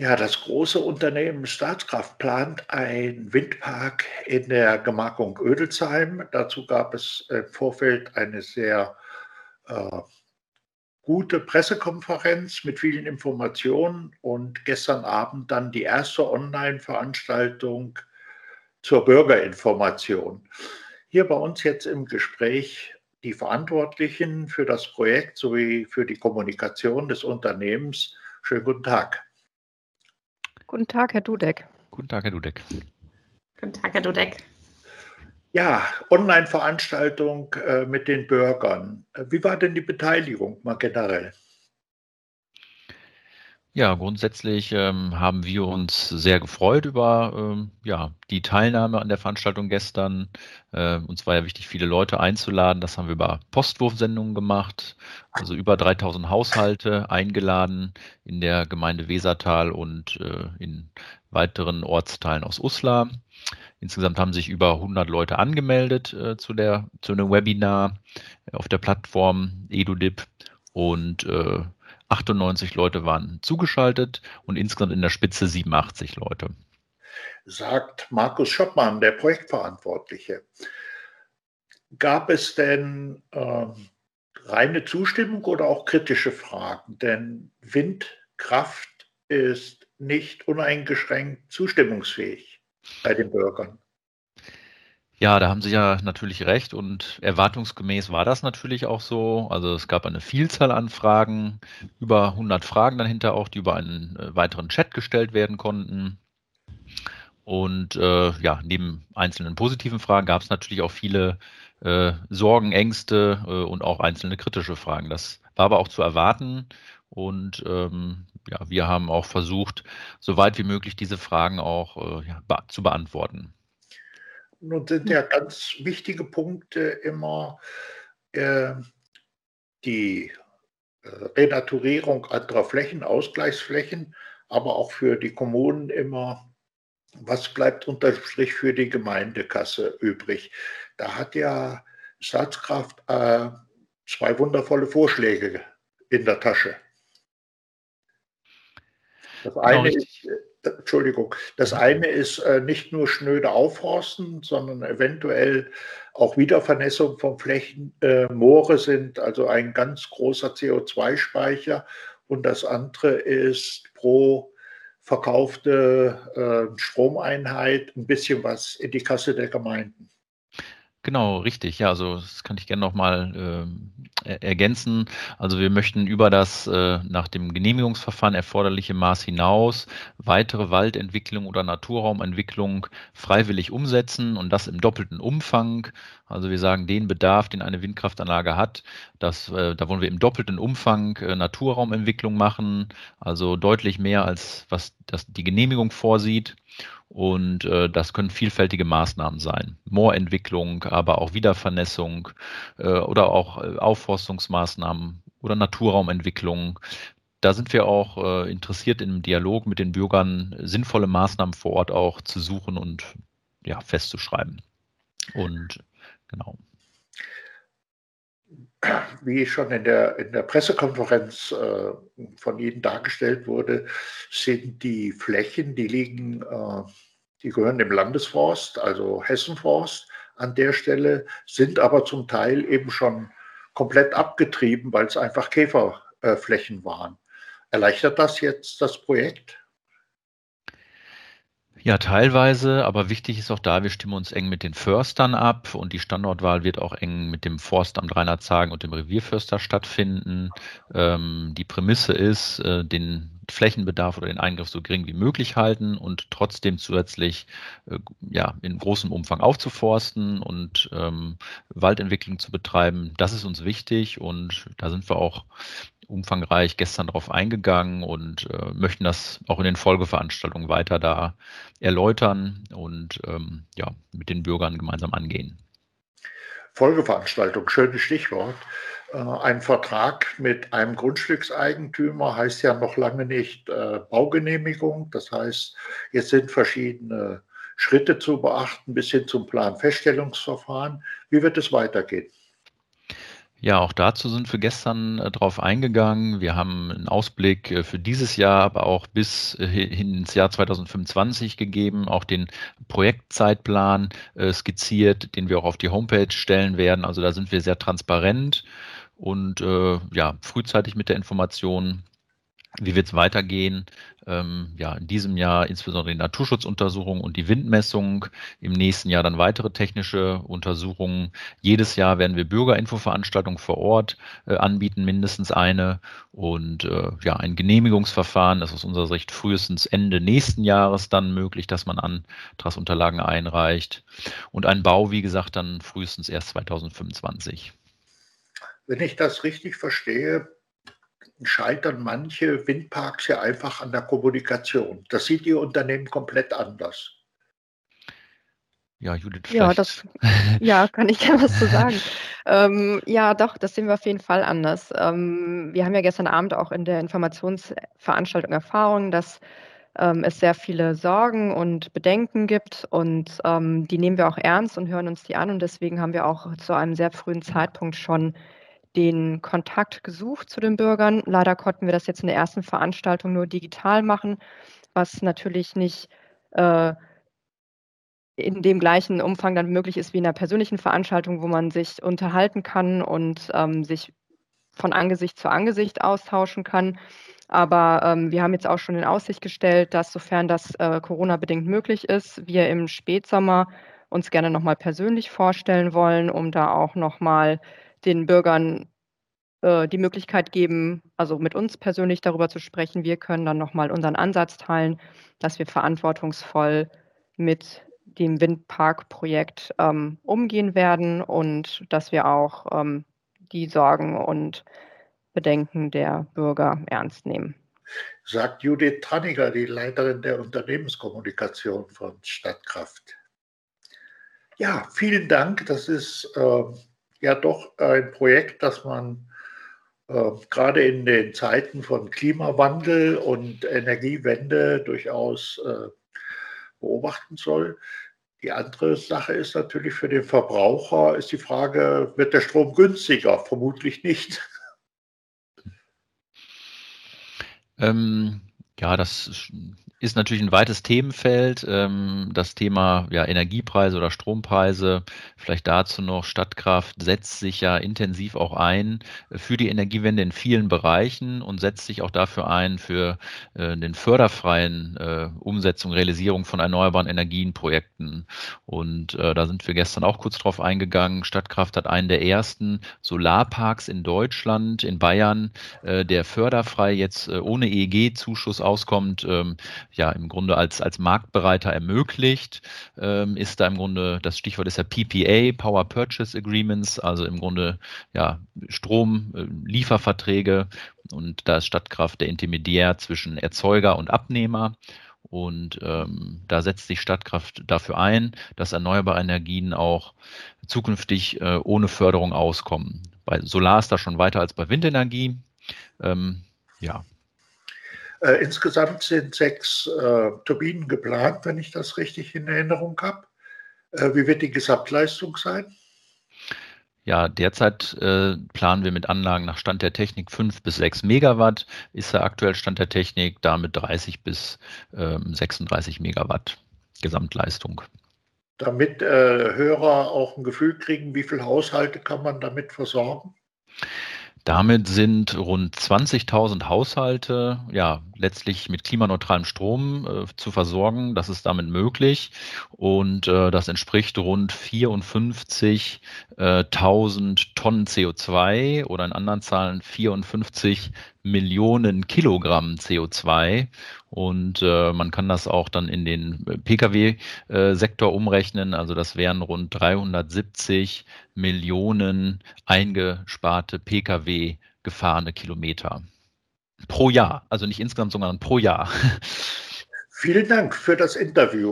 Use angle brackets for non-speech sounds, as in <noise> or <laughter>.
Ja, das große Unternehmen Staatskraft plant einen Windpark in der Gemarkung Ödelsheim. Dazu gab es im Vorfeld eine sehr äh, gute Pressekonferenz mit vielen Informationen und gestern Abend dann die erste Online-Veranstaltung zur Bürgerinformation. Hier bei uns jetzt im Gespräch die Verantwortlichen für das Projekt sowie für die Kommunikation des Unternehmens. Schönen guten Tag. Guten Tag, Herr Dudek. Guten Tag, Herr Dudek. Guten Tag, Herr Dudek. Ja, Online-Veranstaltung äh, mit den Bürgern. Wie war denn die Beteiligung mal generell? Ja, grundsätzlich ähm, haben wir uns sehr gefreut über ähm, ja, die Teilnahme an der Veranstaltung gestern. Äh, uns war ja wichtig, viele Leute einzuladen. Das haben wir über Postwurfsendungen gemacht. Also über 3000 Haushalte eingeladen in der Gemeinde Wesertal und äh, in weiteren Ortsteilen aus Uslar. Insgesamt haben sich über 100 Leute angemeldet äh, zu, der, zu einem Webinar auf der Plattform EduDip und äh, 98 Leute waren zugeschaltet und insgesamt in der Spitze 87 Leute. Sagt Markus Schoppmann, der Projektverantwortliche. Gab es denn äh, reine Zustimmung oder auch kritische Fragen? Denn Windkraft ist nicht uneingeschränkt zustimmungsfähig bei den Bürgern. Ja, da haben Sie ja natürlich recht und erwartungsgemäß war das natürlich auch so. Also es gab eine Vielzahl an Fragen, über 100 Fragen dahinter auch, die über einen äh, weiteren Chat gestellt werden konnten. Und äh, ja, neben einzelnen positiven Fragen gab es natürlich auch viele äh, Sorgen, Ängste äh, und auch einzelne kritische Fragen. Das war aber auch zu erwarten und ähm, ja, wir haben auch versucht, so weit wie möglich diese Fragen auch äh, ja, zu beantworten. Nun sind ja ganz wichtige Punkte immer äh, die äh, Renaturierung anderer Flächen, Ausgleichsflächen, aber auch für die Kommunen immer, was bleibt unter Strich für die Gemeindekasse übrig. Da hat ja Staatskraft äh, zwei wundervolle Vorschläge in der Tasche. Das genau, eine ist, Entschuldigung, das eine ist äh, nicht nur schnöde Aufforsten, sondern eventuell auch Wiedervernässung von Flächen. Äh, Moore sind also ein ganz großer CO2-Speicher und das andere ist pro verkaufte äh, Stromeinheit ein bisschen was in die Kasse der Gemeinden. Genau, richtig. Ja, also das kann ich gerne nochmal äh, ergänzen. Also wir möchten über das äh, nach dem Genehmigungsverfahren erforderliche Maß hinaus weitere Waldentwicklung oder Naturraumentwicklung freiwillig umsetzen und das im doppelten Umfang. Also wir sagen, den Bedarf, den eine Windkraftanlage hat, das, äh, da wollen wir im doppelten Umfang äh, Naturraumentwicklung machen, also deutlich mehr als was das die Genehmigung vorsieht. Und äh, das können vielfältige Maßnahmen sein. Moorentwicklung, aber auch Wiedervernässung äh, oder auch äh, Aufforstungsmaßnahmen oder Naturraumentwicklung. Da sind wir auch äh, interessiert im Dialog mit den Bürgern, sinnvolle Maßnahmen vor Ort auch zu suchen und ja, festzuschreiben. Und genau wie schon in der, in der Pressekonferenz äh, von Ihnen dargestellt wurde, sind die Flächen, die liegen, äh, die gehören dem Landesforst, also Hessenforst an der Stelle, sind aber zum Teil eben schon komplett abgetrieben, weil es einfach Käferflächen waren. Erleichtert das jetzt das Projekt? Ja, teilweise, aber wichtig ist auch da, wir stimmen uns eng mit den Förstern ab und die Standortwahl wird auch eng mit dem Forstamt Rheinland-Zagen und dem Revierförster stattfinden. Ähm, die Prämisse ist, äh, den Flächenbedarf oder den Eingriff so gering wie möglich halten und trotzdem zusätzlich äh, ja, in großem Umfang aufzuforsten und ähm, Waldentwicklung zu betreiben. Das ist uns wichtig und da sind wir auch umfangreich gestern darauf eingegangen und äh, möchten das auch in den Folgeveranstaltungen weiter da erläutern und ähm, ja, mit den Bürgern gemeinsam angehen. Folgeveranstaltung, schönes Stichwort. Äh, ein Vertrag mit einem Grundstückseigentümer heißt ja noch lange nicht äh, Baugenehmigung. Das heißt, jetzt sind verschiedene Schritte zu beachten bis hin zum Planfeststellungsverfahren. Wie wird es weitergehen? Ja, auch dazu sind wir gestern äh, drauf eingegangen. Wir haben einen Ausblick äh, für dieses Jahr, aber auch bis äh, hin ins Jahr 2025 gegeben, auch den Projektzeitplan skizziert, den wir auch auf die Homepage stellen werden. Also da sind wir sehr transparent und ja, frühzeitig mit der Information wie wird es weitergehen? Ähm, ja, in diesem Jahr insbesondere die Naturschutzuntersuchung und die Windmessung. Im nächsten Jahr dann weitere technische Untersuchungen. Jedes Jahr werden wir Bürgerinfoveranstaltungen vor Ort äh, anbieten, mindestens eine. Und äh, ja, ein Genehmigungsverfahren, das ist aus unserer Sicht frühestens Ende nächsten Jahres dann möglich, dass man Antragsunterlagen einreicht. Und ein Bau, wie gesagt, dann frühestens erst 2025. Wenn ich das richtig verstehe, scheitern manche Windparks ja einfach an der Kommunikation. Das sieht Ihr Unternehmen komplett anders. Ja, Judith, vielleicht. Ja, das, ja, kann ich gerne was zu sagen. <laughs> ähm, ja, doch, das sehen wir auf jeden Fall anders. Ähm, wir haben ja gestern Abend auch in der Informationsveranstaltung erfahren, dass ähm, es sehr viele Sorgen und Bedenken gibt und ähm, die nehmen wir auch ernst und hören uns die an und deswegen haben wir auch zu einem sehr frühen Zeitpunkt schon den Kontakt gesucht zu den Bürgern. Leider konnten wir das jetzt in der ersten Veranstaltung nur digital machen, was natürlich nicht äh, in dem gleichen Umfang dann möglich ist wie in einer persönlichen Veranstaltung, wo man sich unterhalten kann und ähm, sich von Angesicht zu Angesicht austauschen kann. Aber ähm, wir haben jetzt auch schon in Aussicht gestellt, dass sofern das äh, Corona-bedingt möglich ist, wir im Spätsommer uns gerne nochmal persönlich vorstellen wollen, um da auch nochmal den Bürgern äh, die Möglichkeit geben, also mit uns persönlich darüber zu sprechen. Wir können dann nochmal unseren Ansatz teilen, dass wir verantwortungsvoll mit dem Windparkprojekt ähm, umgehen werden und dass wir auch ähm, die Sorgen und Bedenken der Bürger ernst nehmen. Sagt Judith Tranniger, die Leiterin der Unternehmenskommunikation von Stadtkraft. Ja, vielen Dank. Das ist äh, ja doch ein Projekt, das man äh, gerade in den Zeiten von Klimawandel und Energiewende durchaus äh, beobachten soll. Die andere Sache ist natürlich für den Verbraucher, ist die Frage, wird der Strom günstiger? Vermutlich nicht. Ähm, ja, das ist natürlich ein weites Themenfeld. Ähm, das Thema ja, Energiepreise oder Strompreise, vielleicht dazu noch, Stadtkraft setzt sich ja intensiv auch ein für die Energiewende in vielen Bereichen und setzt sich auch dafür ein für äh, den förderfreien äh, Umsetzung, Realisierung von erneuerbaren Energienprojekten. Und äh, da sind wir gestern auch kurz drauf eingegangen. Stadtkraft hat einen der ersten Solarparks in Deutschland, in Bayern, der förderfrei jetzt ohne EEG-Zuschuss auskommt ähm, ja im Grunde als, als Marktbereiter ermöglicht, ähm, ist da im Grunde, das Stichwort ist ja PPA, Power Purchase Agreements, also im Grunde ja Stromlieferverträge äh, und da ist Stadtkraft der Intermediär zwischen Erzeuger und Abnehmer. Und ähm, da setzt sich Stadtkraft dafür ein, dass erneuerbare Energien auch zukünftig äh, ohne Förderung auskommen. Bei Solar ist das schon weiter als bei Windenergie. Ähm, ja, äh, insgesamt sind sechs äh, Turbinen geplant, wenn ich das richtig in Erinnerung habe. Äh, wie wird die Gesamtleistung sein? Ja, derzeit äh, planen wir mit Anlagen nach Stand der Technik 5 bis 6 Megawatt, ist der aktuell Stand der Technik damit 30 bis ähm, 36 Megawatt Gesamtleistung. Damit äh, Hörer auch ein Gefühl kriegen, wie viele Haushalte kann man damit versorgen? Damit sind rund 20.000 Haushalte ja letztlich mit klimaneutralem Strom äh, zu versorgen. Das ist damit möglich und äh, das entspricht rund 54.000 äh, Tonnen CO2 oder in anderen Zahlen 54 Millionen Kilogramm CO2 und äh, man kann das auch dann in den Pkw-Sektor umrechnen. Also das wären rund 370 Millionen eingesparte Pkw gefahrene Kilometer. Pro Jahr, also nicht insgesamt, sondern pro Jahr. <laughs> Vielen Dank für das Interview.